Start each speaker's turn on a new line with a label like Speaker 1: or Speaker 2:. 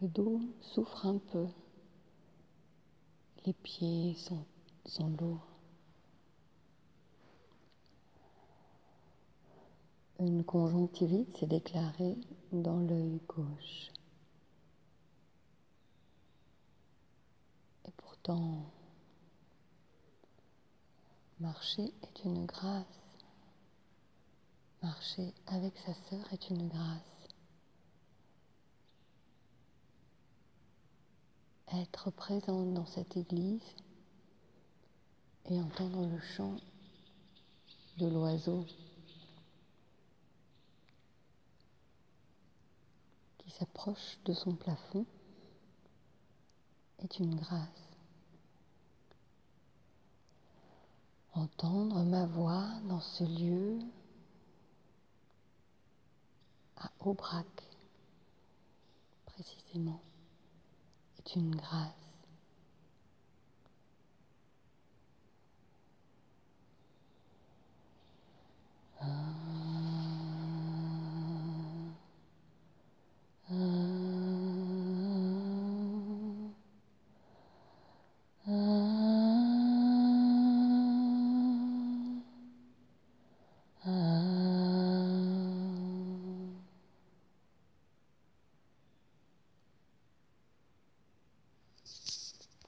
Speaker 1: Le dos souffre un peu. Les pieds sont, lourds. Une conjonctivite s'est déclarée dans l'œil gauche. Et pourtant, marcher est une grâce. Marcher avec sa sœur est une grâce. Être présente dans cette église et entendre le chant de l'oiseau s'approche de son plafond est une grâce. Entendre ma voix dans ce lieu à Aubrac, précisément, est une grâce.